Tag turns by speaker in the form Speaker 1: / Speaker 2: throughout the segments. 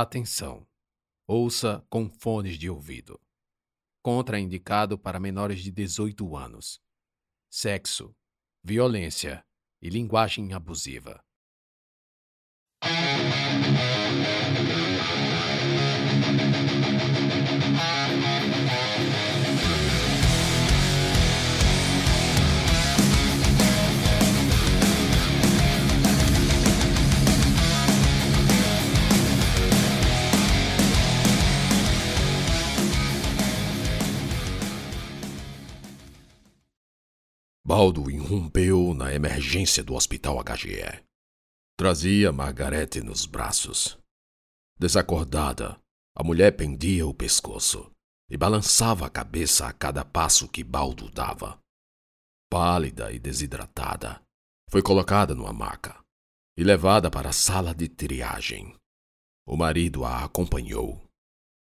Speaker 1: Atenção! Ouça com fones de ouvido. Contraindicado para menores de 18 anos. Sexo, violência e linguagem abusiva.
Speaker 2: Baldo irrompeu na emergência do hospital HGE. Trazia Margarete nos braços. Desacordada, a mulher pendia o pescoço e balançava a cabeça a cada passo que Baldo dava. Pálida e desidratada, foi colocada numa maca e levada para a sala de triagem. O marido a acompanhou.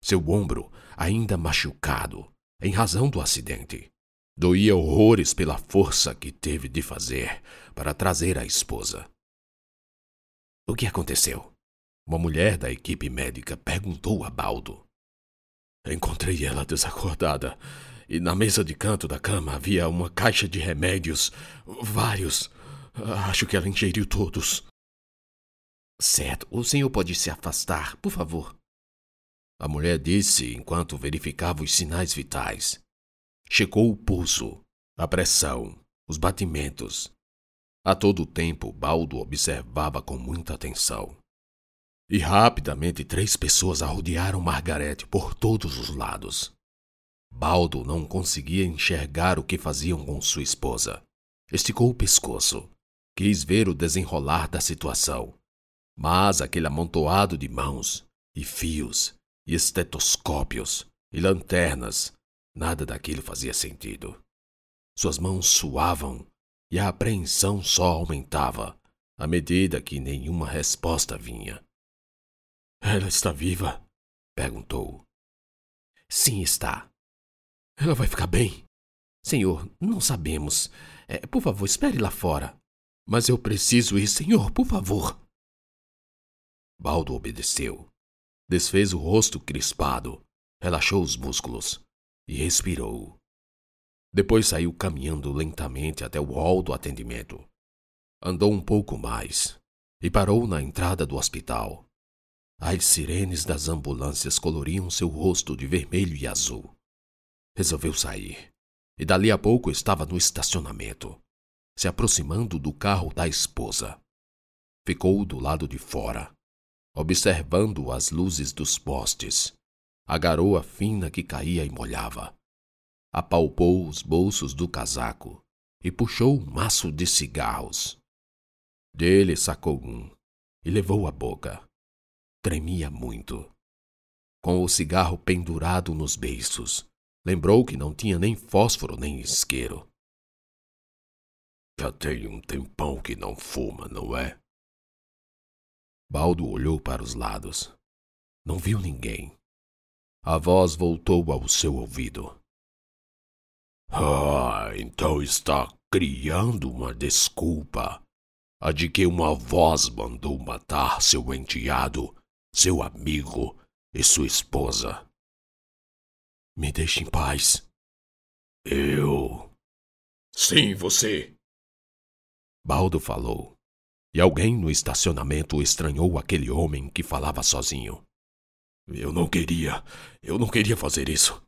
Speaker 2: Seu ombro, ainda machucado, em razão do acidente, Doía horrores pela força que teve de fazer para trazer a esposa. O que aconteceu? Uma mulher da equipe médica perguntou a Baldo. Encontrei ela desacordada e na mesa de canto da cama havia uma caixa de remédios. Vários. Acho que ela ingeriu todos. Certo, o senhor pode se afastar, por favor. A mulher disse enquanto verificava os sinais vitais. Checou o pulso, a pressão, os batimentos. A todo tempo, Baldo observava com muita atenção. E rapidamente três pessoas arrodearam Margarete por todos os lados. Baldo não conseguia enxergar o que faziam com sua esposa. Esticou o pescoço. Quis ver o desenrolar da situação. Mas aquele amontoado de mãos, e fios, e estetoscópios, e lanternas, Nada daquilo fazia sentido. Suas mãos suavam e a apreensão só aumentava à medida que nenhuma resposta vinha. Ela está viva? perguntou. Sim, está. Ela vai ficar bem? Senhor, não sabemos. É, por favor, espere lá fora. Mas eu preciso ir, senhor, por favor. Baldo obedeceu. Desfez o rosto crispado, relaxou os músculos e respirou. Depois saiu caminhando lentamente até o hall do atendimento. Andou um pouco mais e parou na entrada do hospital. As sirenes das ambulâncias coloriam seu rosto de vermelho e azul. Resolveu sair e dali a pouco estava no estacionamento, se aproximando do carro da esposa. Ficou do lado de fora, observando as luzes dos postes a garoa fina que caía e molhava. Apalpou os bolsos do casaco e puxou um maço de cigarros. Dele sacou um e levou à boca. Tremia muito. Com o cigarro pendurado nos beiços, lembrou que não tinha nem fósforo nem isqueiro. Já tem um tempão que não fuma, não é? Baldo olhou para os lados. Não viu ninguém. A voz voltou ao seu ouvido. Ah, então está criando uma desculpa. A de que uma voz mandou matar seu enteado, seu amigo e sua esposa. Me deixe em paz. Eu. Sim, você. Baldo falou, e alguém no estacionamento estranhou aquele homem que falava sozinho. Eu não queria. Eu não queria fazer isso.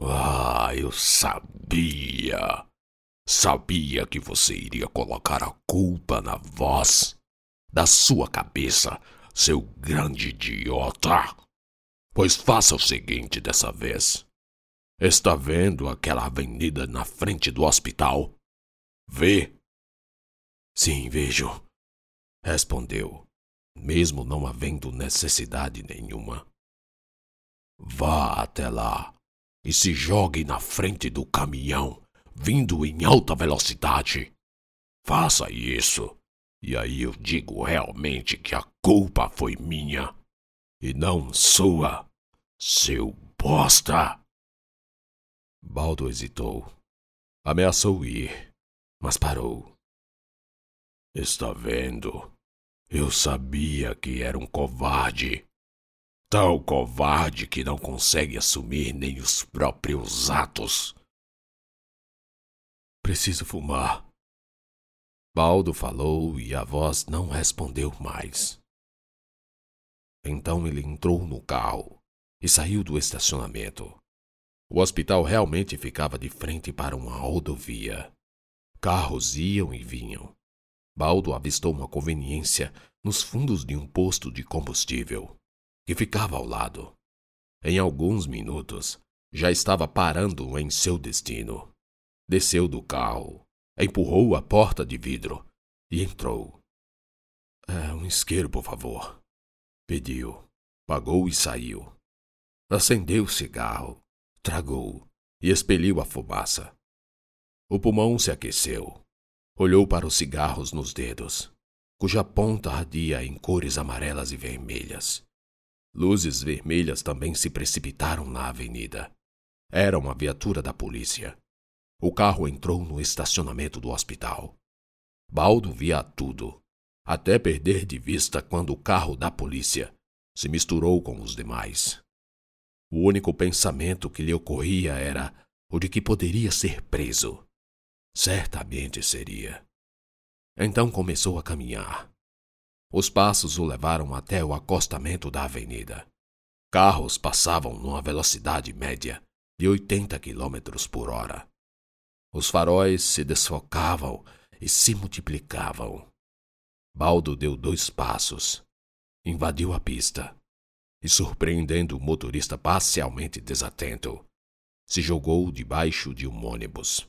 Speaker 2: Ah, eu sabia. Sabia que você iria colocar a culpa na voz da sua cabeça, seu grande idiota. Pois faça o seguinte dessa vez. Está vendo aquela avenida na frente do hospital? Vê? Sim, vejo. Respondeu mesmo não havendo necessidade nenhuma. Vá até lá e se jogue na frente do caminhão vindo em alta velocidade. Faça isso, e aí eu digo realmente que a culpa foi minha e não sua, seu bosta. Baldo hesitou. Ameaçou ir, mas parou. Está vendo? Eu sabia que era um covarde. Tão covarde que não consegue assumir nem os próprios atos.
Speaker 1: Preciso fumar. Baldo falou e a voz não respondeu mais. Então ele entrou no carro e saiu do estacionamento. O hospital realmente ficava de frente para uma rodovia. Carros iam e vinham. Baldo avistou uma conveniência nos fundos de um posto de combustível, que ficava ao lado. Em alguns minutos, já estava parando em seu destino. Desceu do carro, empurrou a porta de vidro e entrou. É, um isqueiro, por favor. Pediu, pagou e saiu. Acendeu o cigarro, tragou e expeliu a fumaça. O pulmão se aqueceu. Olhou para os cigarros nos dedos, cuja ponta ardia em cores amarelas e vermelhas. Luzes vermelhas também se precipitaram na avenida. Era uma viatura da polícia. O carro entrou no estacionamento do hospital. Baldo via tudo, até perder de vista quando o carro da polícia se misturou com os demais. O único pensamento que lhe ocorria era o de que poderia ser preso. Certamente seria. Então começou a caminhar. Os passos o levaram até o acostamento da avenida. Carros passavam numa velocidade média de 80 quilômetros por hora. Os faróis se desfocavam e se multiplicavam. Baldo deu dois passos, invadiu a pista e, surpreendendo o motorista parcialmente desatento, se jogou debaixo de um ônibus.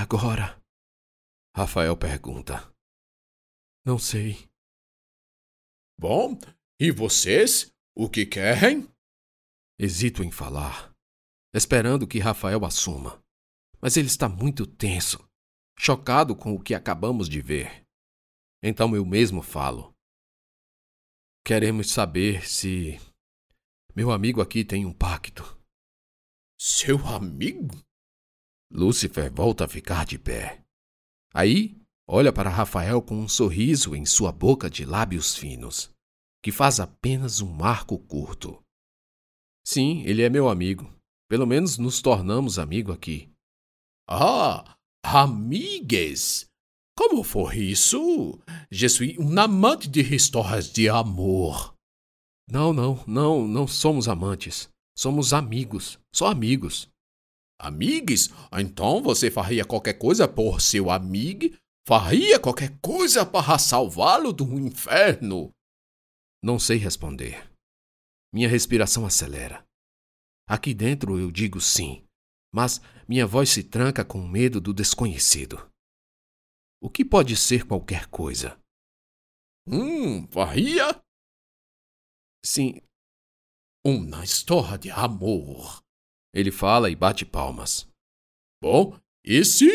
Speaker 1: Agora? Rafael pergunta. Não sei.
Speaker 2: Bom, e vocês? O que querem?
Speaker 1: Hesito em falar, esperando que Rafael assuma. Mas ele está muito tenso, chocado com o que acabamos de ver. Então eu mesmo falo. Queremos saber se. Meu amigo aqui tem um pacto.
Speaker 2: Seu amigo?
Speaker 1: Lúcifer volta a ficar de pé. Aí, olha para Rafael com um sorriso em sua boca de lábios finos, que faz apenas um arco curto. Sim, ele é meu amigo. Pelo menos nos tornamos amigos aqui.
Speaker 2: Ah, amigues! Como foi isso? Je suis un amante de histórias de amor.
Speaker 1: Não, não, não, não somos amantes. Somos amigos, só amigos.
Speaker 2: Amigos? Então você faria qualquer coisa por seu amigo? Faria qualquer coisa para salvá-lo do inferno?
Speaker 1: Não sei responder. Minha respiração acelera. Aqui dentro eu digo sim, mas minha voz se tranca com medo do desconhecido. O que pode ser qualquer coisa?
Speaker 2: Hum, faria?
Speaker 1: Sim.
Speaker 2: Uma história de amor.
Speaker 1: Ele fala e bate palmas.
Speaker 2: Bom, e se.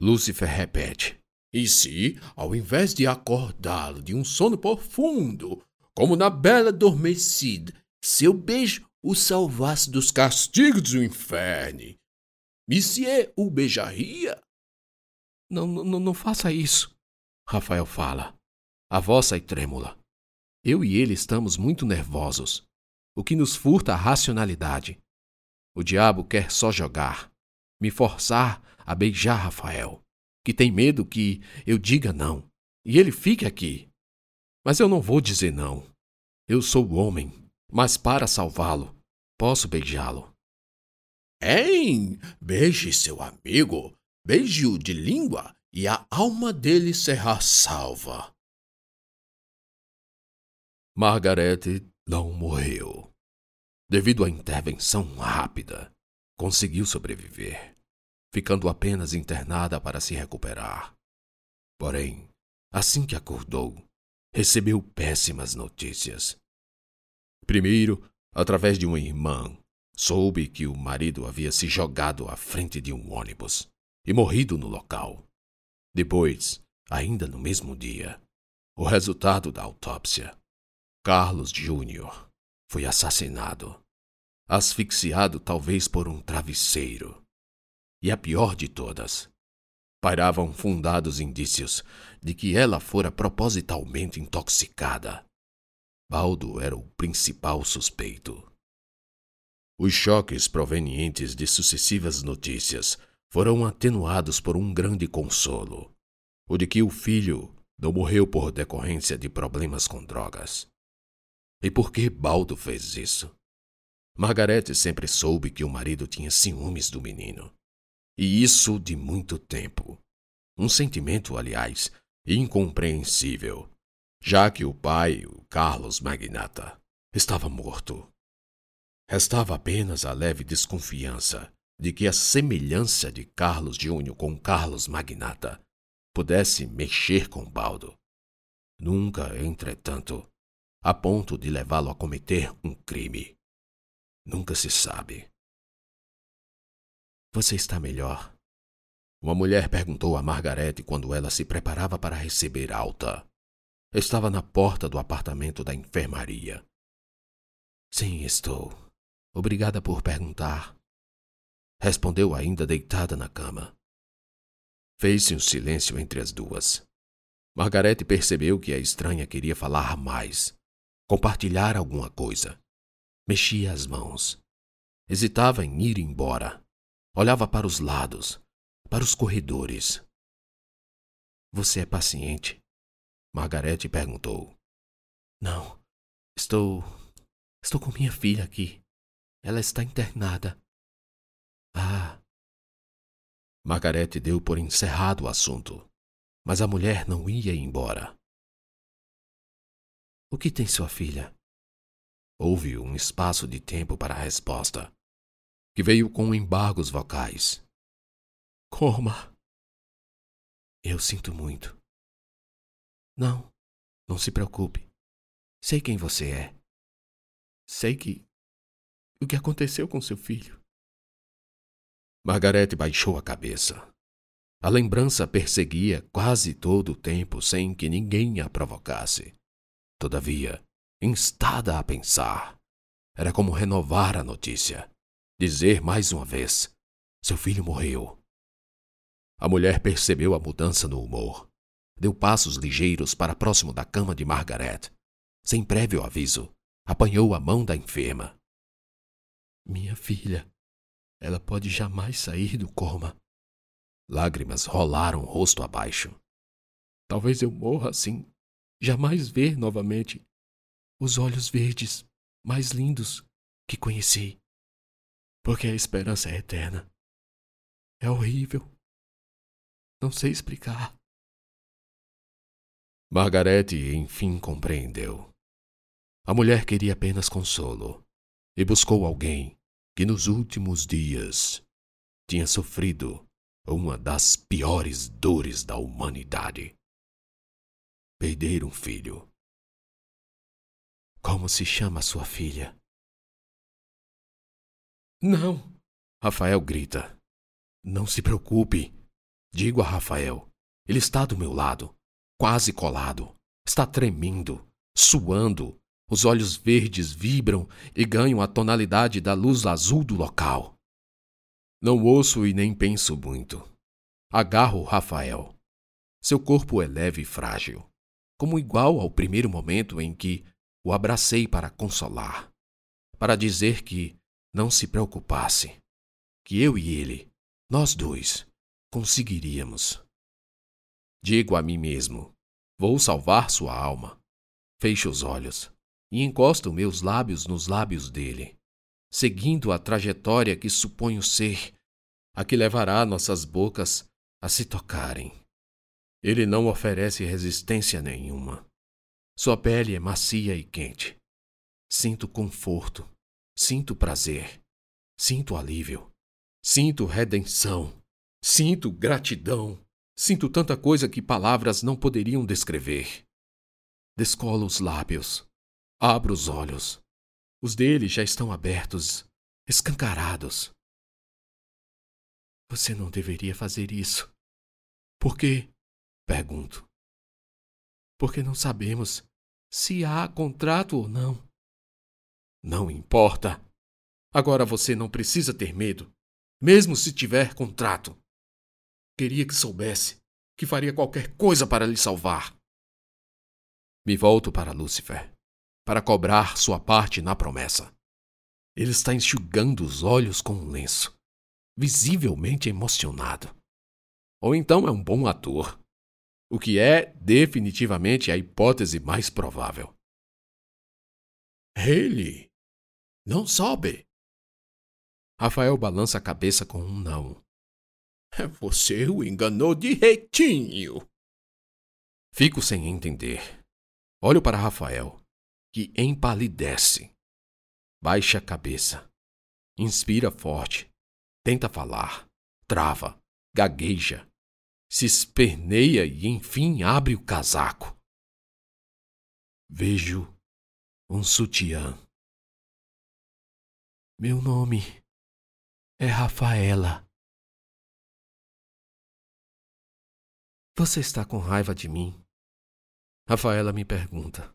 Speaker 1: Lúcifer repete.
Speaker 2: E se, ao invés de acordá-lo de um sono profundo, como na bela adormecida, seu beijo o salvasse dos castigos do inferno? Monsieur o beijaria?
Speaker 1: Não, não, não faça isso, Rafael fala. A voz sai trêmula. Eu e ele estamos muito nervosos, o que nos furta a racionalidade. O diabo quer só jogar, me forçar a beijar Rafael, que tem medo que eu diga não, e ele fique aqui. Mas eu não vou dizer não. Eu sou o homem, mas para salvá-lo, posso beijá-lo.
Speaker 2: Hein? Beije seu amigo, beije-o de língua, e a alma dele será salva.
Speaker 1: Margarete não morreu devido à intervenção rápida, conseguiu sobreviver, ficando apenas internada para se recuperar. Porém, assim que acordou, recebeu péssimas notícias. Primeiro, através de uma irmã, soube que o marido havia se jogado à frente de um ônibus e morrido no local. Depois, ainda no mesmo dia, o resultado da autópsia. Carlos Júnior foi assassinado, asfixiado talvez por um travesseiro. E a pior de todas,
Speaker 2: Pairavam fundados indícios de que ela fora propositalmente intoxicada. Baldo era o principal suspeito. Os choques provenientes de sucessivas notícias foram atenuados por um grande consolo: o de que o filho não morreu por decorrência de problemas com drogas. E por que Baldo fez isso? Margarete sempre soube que o marido tinha ciúmes do menino. E isso de muito tempo. Um sentimento, aliás, incompreensível, já que o pai, o Carlos Magnata, estava morto. Restava apenas a leve desconfiança de que a semelhança de Carlos Júnior com Carlos Magnata pudesse mexer com Baldo. Nunca, entretanto, a ponto de levá-lo a cometer um crime. Nunca se sabe.
Speaker 1: Você está melhor?
Speaker 2: Uma mulher perguntou a Margarete quando ela se preparava para receber alta. Estava na porta do apartamento da enfermaria.
Speaker 1: Sim, estou. Obrigada por perguntar. Respondeu ainda deitada na cama.
Speaker 2: Fez-se um silêncio entre as duas. Margarete percebeu que a estranha queria falar mais, compartilhar alguma coisa. Mexia as mãos. Hesitava em ir embora. Olhava para os lados, para os corredores.
Speaker 1: Você é paciente?
Speaker 2: Margarete perguntou.
Speaker 1: Não. Estou. Estou com minha filha aqui. Ela está internada.
Speaker 2: Ah. Margarete deu por encerrado o assunto, mas a mulher não ia embora.
Speaker 1: O que tem sua filha?
Speaker 2: Houve um espaço de tempo para a resposta, que veio com embargos vocais.
Speaker 1: Coma. Eu sinto muito. Não, não se preocupe. Sei quem você é. Sei que. O que aconteceu com seu filho?
Speaker 2: Margarete baixou a cabeça. A lembrança perseguia quase todo o tempo sem que ninguém a provocasse. Todavia, instada a pensar, era como renovar a notícia. Dizer mais uma vez: seu filho morreu. A mulher percebeu a mudança no humor. Deu passos ligeiros para próximo da cama de Margaret. Sem prévio aviso, apanhou a mão da enferma.
Speaker 1: Minha filha, ela pode jamais sair do coma.
Speaker 2: Lágrimas rolaram rosto abaixo.
Speaker 1: Talvez eu morra assim, jamais ver novamente os olhos verdes mais lindos que conheci. Porque a esperança é eterna. É horrível. Não sei explicar.
Speaker 2: Margarete enfim compreendeu. A mulher queria apenas consolo e buscou alguém que nos últimos dias tinha sofrido uma das piores dores da humanidade. Perder um filho.
Speaker 1: Como se chama sua filha?
Speaker 2: Não! Rafael grita. Não se preocupe. Digo a Rafael. Ele está do meu lado, quase colado. Está tremendo, suando, os olhos verdes vibram e ganham a tonalidade da luz azul do local. Não ouço e nem penso muito. Agarro Rafael. Seu corpo é leve e frágil, como igual ao primeiro momento em que o abracei para consolar, para dizer que não se preocupasse, que eu e ele, nós dois, conseguiríamos. Digo a mim mesmo: vou salvar sua alma. Fecho os olhos e encosto meus lábios nos lábios dele, seguindo a trajetória que suponho ser a que levará nossas bocas a se tocarem. Ele não oferece resistência nenhuma. Sua pele é macia e quente. Sinto conforto, sinto prazer, sinto alívio, sinto redenção, sinto gratidão, sinto tanta coisa que palavras não poderiam descrever. Descolo os lábios, Abro os olhos. Os dele já estão abertos, escancarados.
Speaker 1: Você não deveria fazer isso. Por quê? Pergunto. Porque não sabemos se há contrato ou não.
Speaker 2: Não importa. Agora você não precisa ter medo, mesmo se tiver contrato. Queria que soubesse que faria qualquer coisa para lhe salvar. Me volto para Lúcifer, para cobrar sua parte na promessa. Ele está enxugando os olhos com um lenço, visivelmente emocionado. Ou então é um bom ator, o que é definitivamente a hipótese mais provável. Ele não sobe. Rafael balança a cabeça com um não. Você o enganou direitinho. Fico sem entender. Olho para Rafael, que empalidece. Baixa a cabeça. Inspira forte. Tenta falar. Trava. Gagueja. Se esperneia e enfim abre o casaco. Vejo um sutiã. Meu nome é Rafaela. Você está com raiva de mim? Rafaela me pergunta.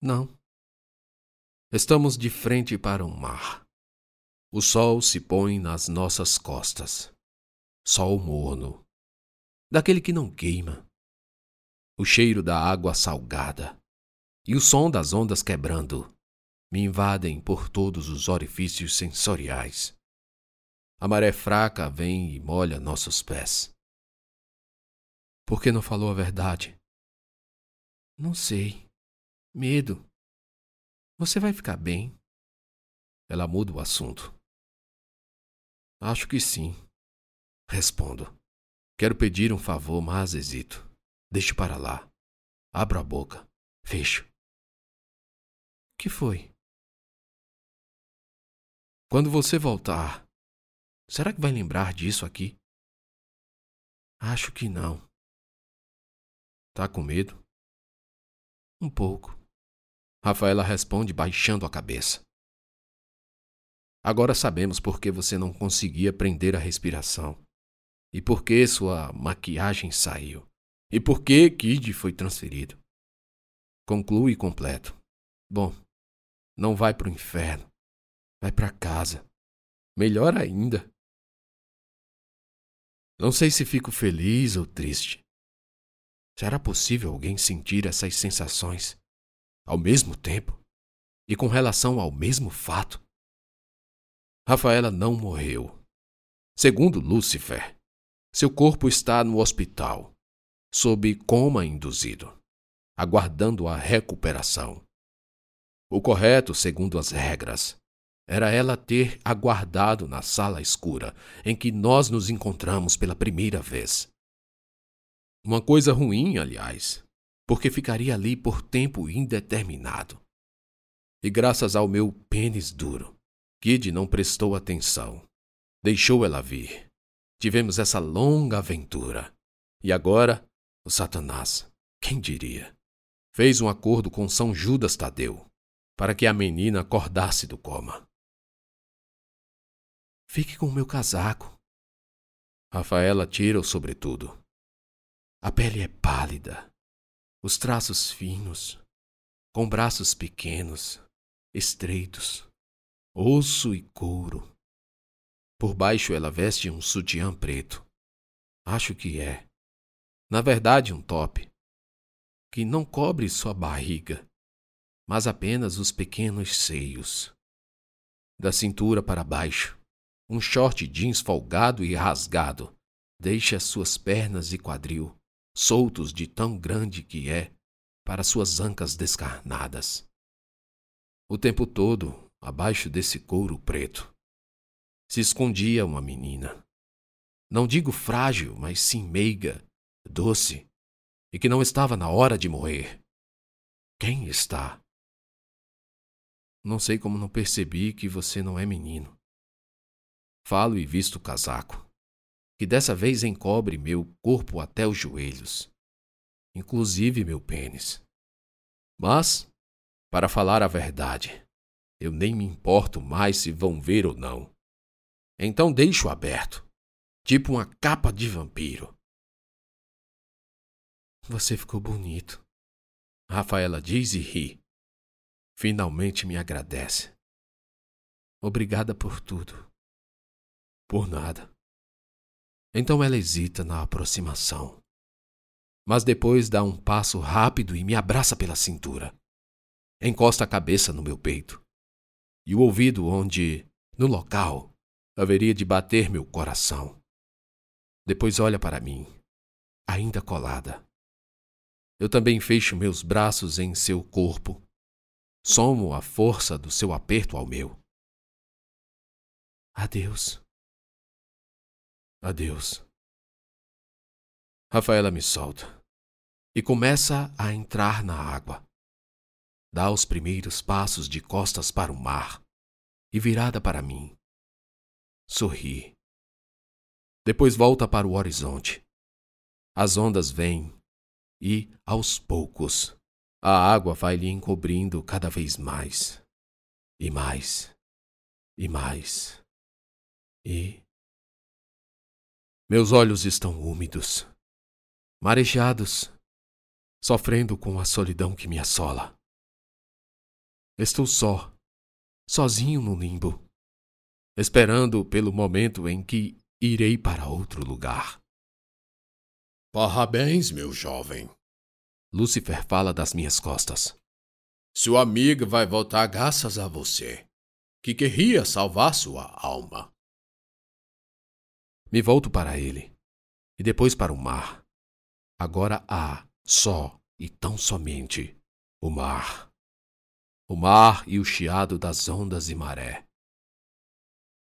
Speaker 2: Não. Estamos de frente para um mar. O sol se põe nas nossas costas. Sol morno. Daquele que não queima. O cheiro da água salgada e o som das ondas quebrando me invadem por todos os orifícios sensoriais. A maré fraca vem e molha nossos pés. Por que não falou a verdade? Não sei. Medo. Você vai ficar bem? Ela muda o assunto. Acho que sim. Respondo. Quero pedir um favor, mas hesito. Deixo para lá. Abro a boca. Fecho. Que foi? Quando você voltar, será que vai lembrar disso aqui? Acho que não. Tá com medo? Um pouco. Rafaela responde baixando a cabeça. Agora sabemos por que você não conseguia prender a respiração. E por que sua maquiagem saiu. E por que Kid foi transferido. Conclui completo. Bom, não vai pro inferno. Vai para casa. Melhor ainda. Não sei se fico feliz ou triste. Será possível alguém sentir essas sensações ao mesmo tempo e com relação ao mesmo fato? Rafaela não morreu. Segundo Lúcifer, seu corpo está no hospital, sob coma induzido, aguardando a recuperação. O correto, segundo as regras, era ela ter aguardado na sala escura em que nós nos encontramos pela primeira vez. Uma coisa ruim, aliás, porque ficaria ali por tempo indeterminado. E graças ao meu pênis duro, Kid não prestou atenção. Deixou ela vir. Tivemos essa longa aventura. E agora, o Satanás, quem diria, fez um acordo com São Judas Tadeu para que a menina acordasse do coma. Fique com o meu casaco. Rafaela tira o sobretudo a pele é pálida, os traços finos, com braços pequenos, estreitos, osso e couro. Por baixo ela veste um sutiã preto. Acho que é, na verdade, um top, que não cobre sua barriga, mas apenas os pequenos seios. Da cintura para baixo, um short jeans folgado e rasgado deixa suas pernas e quadril soltos de tão grande que é para suas ancas descarnadas. O tempo todo, abaixo desse couro preto, se escondia uma menina. Não digo frágil, mas sim meiga, doce, e que não estava na hora de morrer. Quem está? Não sei como não percebi que você não é menino. Falo e visto o casaco que dessa vez encobre meu corpo até os joelhos, inclusive meu pênis. Mas, para falar a verdade, eu nem me importo mais se vão ver ou não. Então deixo aberto, tipo uma capa de vampiro. Você ficou bonito. Rafaela diz e ri. Finalmente me agradece. Obrigada por tudo. Por nada.
Speaker 1: Então ela hesita na aproximação. Mas depois dá um passo rápido e me abraça pela cintura. Encosta a cabeça no meu peito. E o ouvido onde, no local, haveria de bater meu coração. Depois olha para mim, ainda colada. Eu também fecho meus braços em seu corpo. Somo a força do seu aperto ao meu. Adeus. Adeus. Rafaela me solta e começa a entrar na água. Dá os primeiros passos de costas para o mar e virada para mim. Sorri. Depois volta para o horizonte. As ondas vêm e, aos poucos, a água vai lhe encobrindo cada vez mais, e mais, e mais, e. Meus olhos estão úmidos, marejados, sofrendo com a solidão que me assola. Estou só, sozinho no limbo, esperando pelo momento em que irei para outro lugar.
Speaker 2: Parabéns, meu jovem.
Speaker 1: Lúcifer fala das minhas costas.
Speaker 2: Sua amiga vai voltar graças a você, que queria salvar sua alma.
Speaker 1: Me volto para ele, e depois para o mar. Agora há, só e tão somente, o mar. O mar e o chiado das ondas e maré.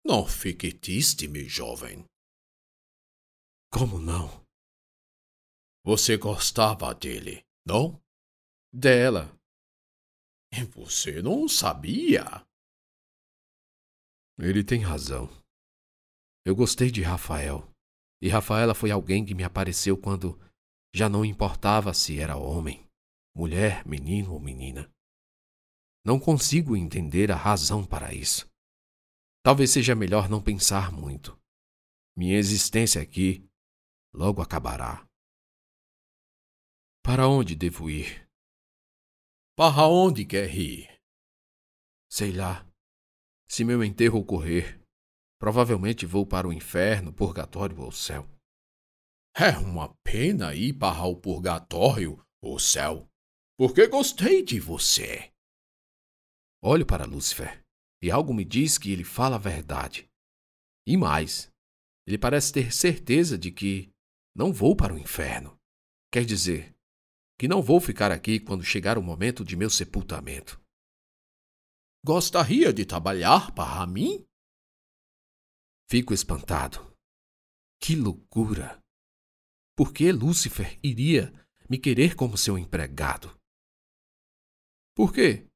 Speaker 2: Não fique triste, meu jovem.
Speaker 1: Como não?
Speaker 2: Você gostava dele, não?
Speaker 1: Dela.
Speaker 2: E você não sabia?
Speaker 1: Ele tem razão. Eu gostei de Rafael. E Rafaela foi alguém que me apareceu quando já não importava se era homem, mulher, menino ou menina. Não consigo entender a razão para isso. Talvez seja melhor não pensar muito. Minha existência aqui logo acabará. Para onde devo ir?
Speaker 2: Para onde quer ir?
Speaker 1: Sei lá. Se meu enterro ocorrer, provavelmente vou para o inferno, purgatório ou céu.
Speaker 2: É uma pena ir para o purgatório ou céu, porque gostei de você.
Speaker 1: Olho para Lúcifer e algo me diz que ele fala a verdade. E mais, ele parece ter certeza de que não vou para o inferno. Quer dizer, que não vou ficar aqui quando chegar o momento de meu sepultamento.
Speaker 2: Gostaria de trabalhar para mim?
Speaker 1: Fico espantado. Que loucura! Por que Lúcifer iria me querer como seu empregado? Por quê?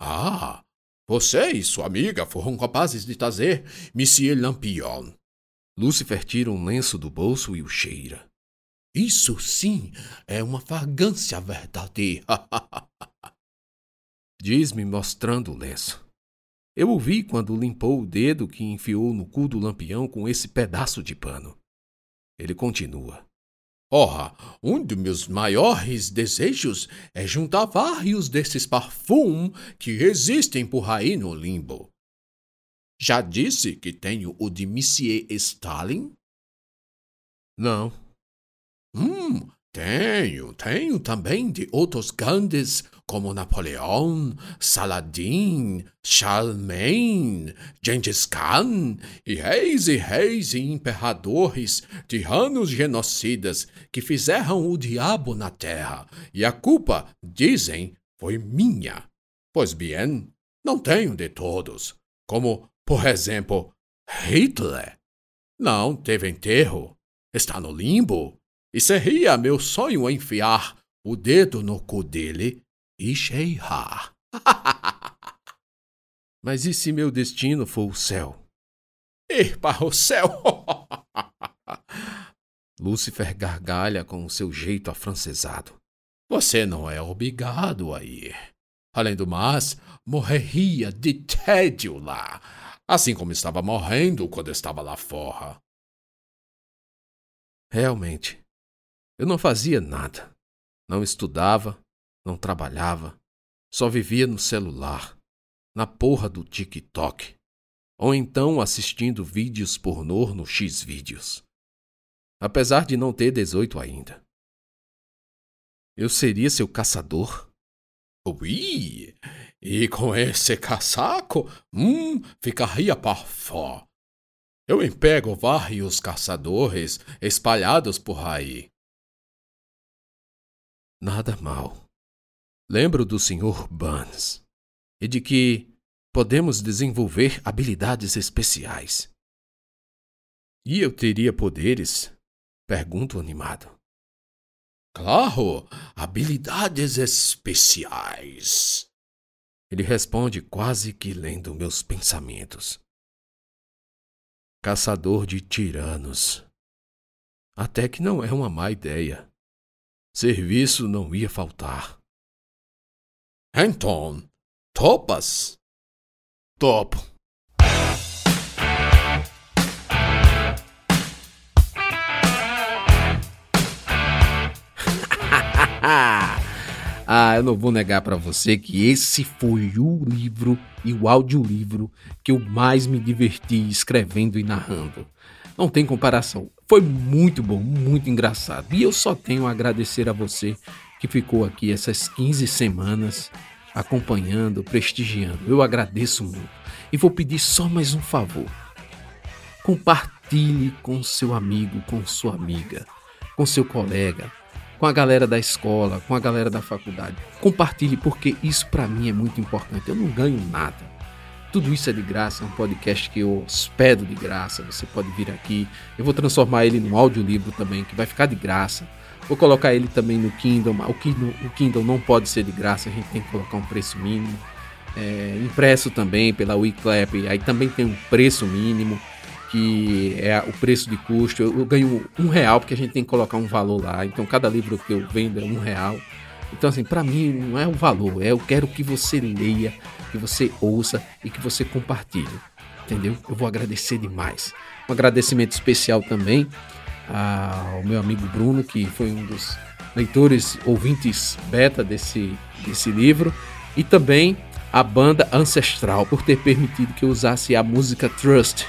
Speaker 2: Ah, você e sua amiga foram capazes de trazer Monsieur Lampion
Speaker 1: Lúcifer tira um lenço do bolso e o cheira.
Speaker 2: Isso sim é uma fragância verdadeira.
Speaker 1: Diz-me mostrando o lenço. Eu ouvi quando limpou o dedo que enfiou no cu do lampião com esse pedaço de pano. Ele continua.
Speaker 2: Ora, um dos meus maiores desejos é juntar vários desses perfumes que existem por aí no limbo. Já disse que tenho o de Monsieur Stalin?
Speaker 1: Não.
Speaker 2: Hum, tenho, tenho também de outros grandes como Napoleão, Saladin, Charlemagne, Gengis Khan, e reis e reis e imperadores, tiranos genocidas que fizeram o diabo na terra, e a culpa, dizem, foi minha. Pois bem, não tenho de todos, como por exemplo, Hitler. Não teve enterro, está no limbo, e seria meu sonho enfiar o dedo no cu dele e cheirar.
Speaker 1: Mas e se meu destino for o céu?
Speaker 2: Ir para o céu!
Speaker 1: Lúcifer gargalha com o seu jeito afrancesado.
Speaker 2: Você não é obrigado a ir. Além do mais, morreria de tédio lá assim como estava morrendo quando estava lá fora.
Speaker 1: Realmente, eu não fazia nada. Não estudava, não trabalhava, só vivia no celular, na porra do TikTok, ou então assistindo vídeos pornô no X-Vídeos. apesar de não ter 18 ainda. Eu seria seu caçador?
Speaker 2: Ui! E com esse casaco, hum, ficaria fora. Eu empego vários caçadores espalhados por aí.
Speaker 1: Nada mal. Lembro do Sr. Burns e de que podemos desenvolver habilidades especiais. E eu teria poderes? Pergunto animado.
Speaker 2: Claro, habilidades especiais.
Speaker 1: Ele responde quase que lendo meus pensamentos. Caçador de tiranos. Até que não é uma má ideia. Serviço não ia faltar.
Speaker 2: Então, topas?
Speaker 1: Topo. ah, eu não vou negar para você que esse foi o livro e o audiolivro que eu mais me diverti escrevendo e narrando. Não tem comparação. Foi muito bom, muito engraçado. E eu só tenho a agradecer a você que ficou aqui essas 15 semanas acompanhando, prestigiando. Eu agradeço muito. E vou pedir só mais um favor. Compartilhe com seu amigo, com sua amiga, com seu colega, com a galera da escola, com a galera da faculdade. Compartilhe porque isso para mim é muito importante. Eu não ganho nada. Tudo isso é de graça, é um podcast que eu hospedo de graça. Você pode vir aqui. Eu vou transformar ele num audiolivro também, que vai ficar de graça. Vou colocar ele também no Kindle. O Kindle, o Kindle não pode ser de graça, a gente tem que colocar um preço mínimo. É, impresso também pela Wiclap, aí também tem um preço mínimo, que é o preço de custo. Eu, eu ganho um real, porque a gente tem que colocar um valor lá. Então cada livro que eu vendo é um real. Então, assim, para mim não é o valor, é eu quero que você leia, que você ouça e que você compartilhe. Entendeu? Eu vou agradecer demais. Um agradecimento especial também ao meu amigo Bruno, que foi um dos leitores, ouvintes beta desse, desse livro, e também a banda Ancestral por ter permitido que eu usasse a música Trust.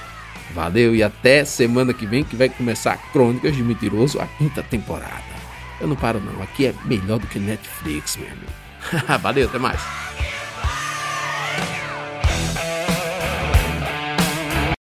Speaker 1: Valeu e até semana que vem que vai começar Crônicas de Mentiroso, a quinta temporada. Eu não paro não, aqui é melhor do que Netflix, meu amigo. Valeu, até mais.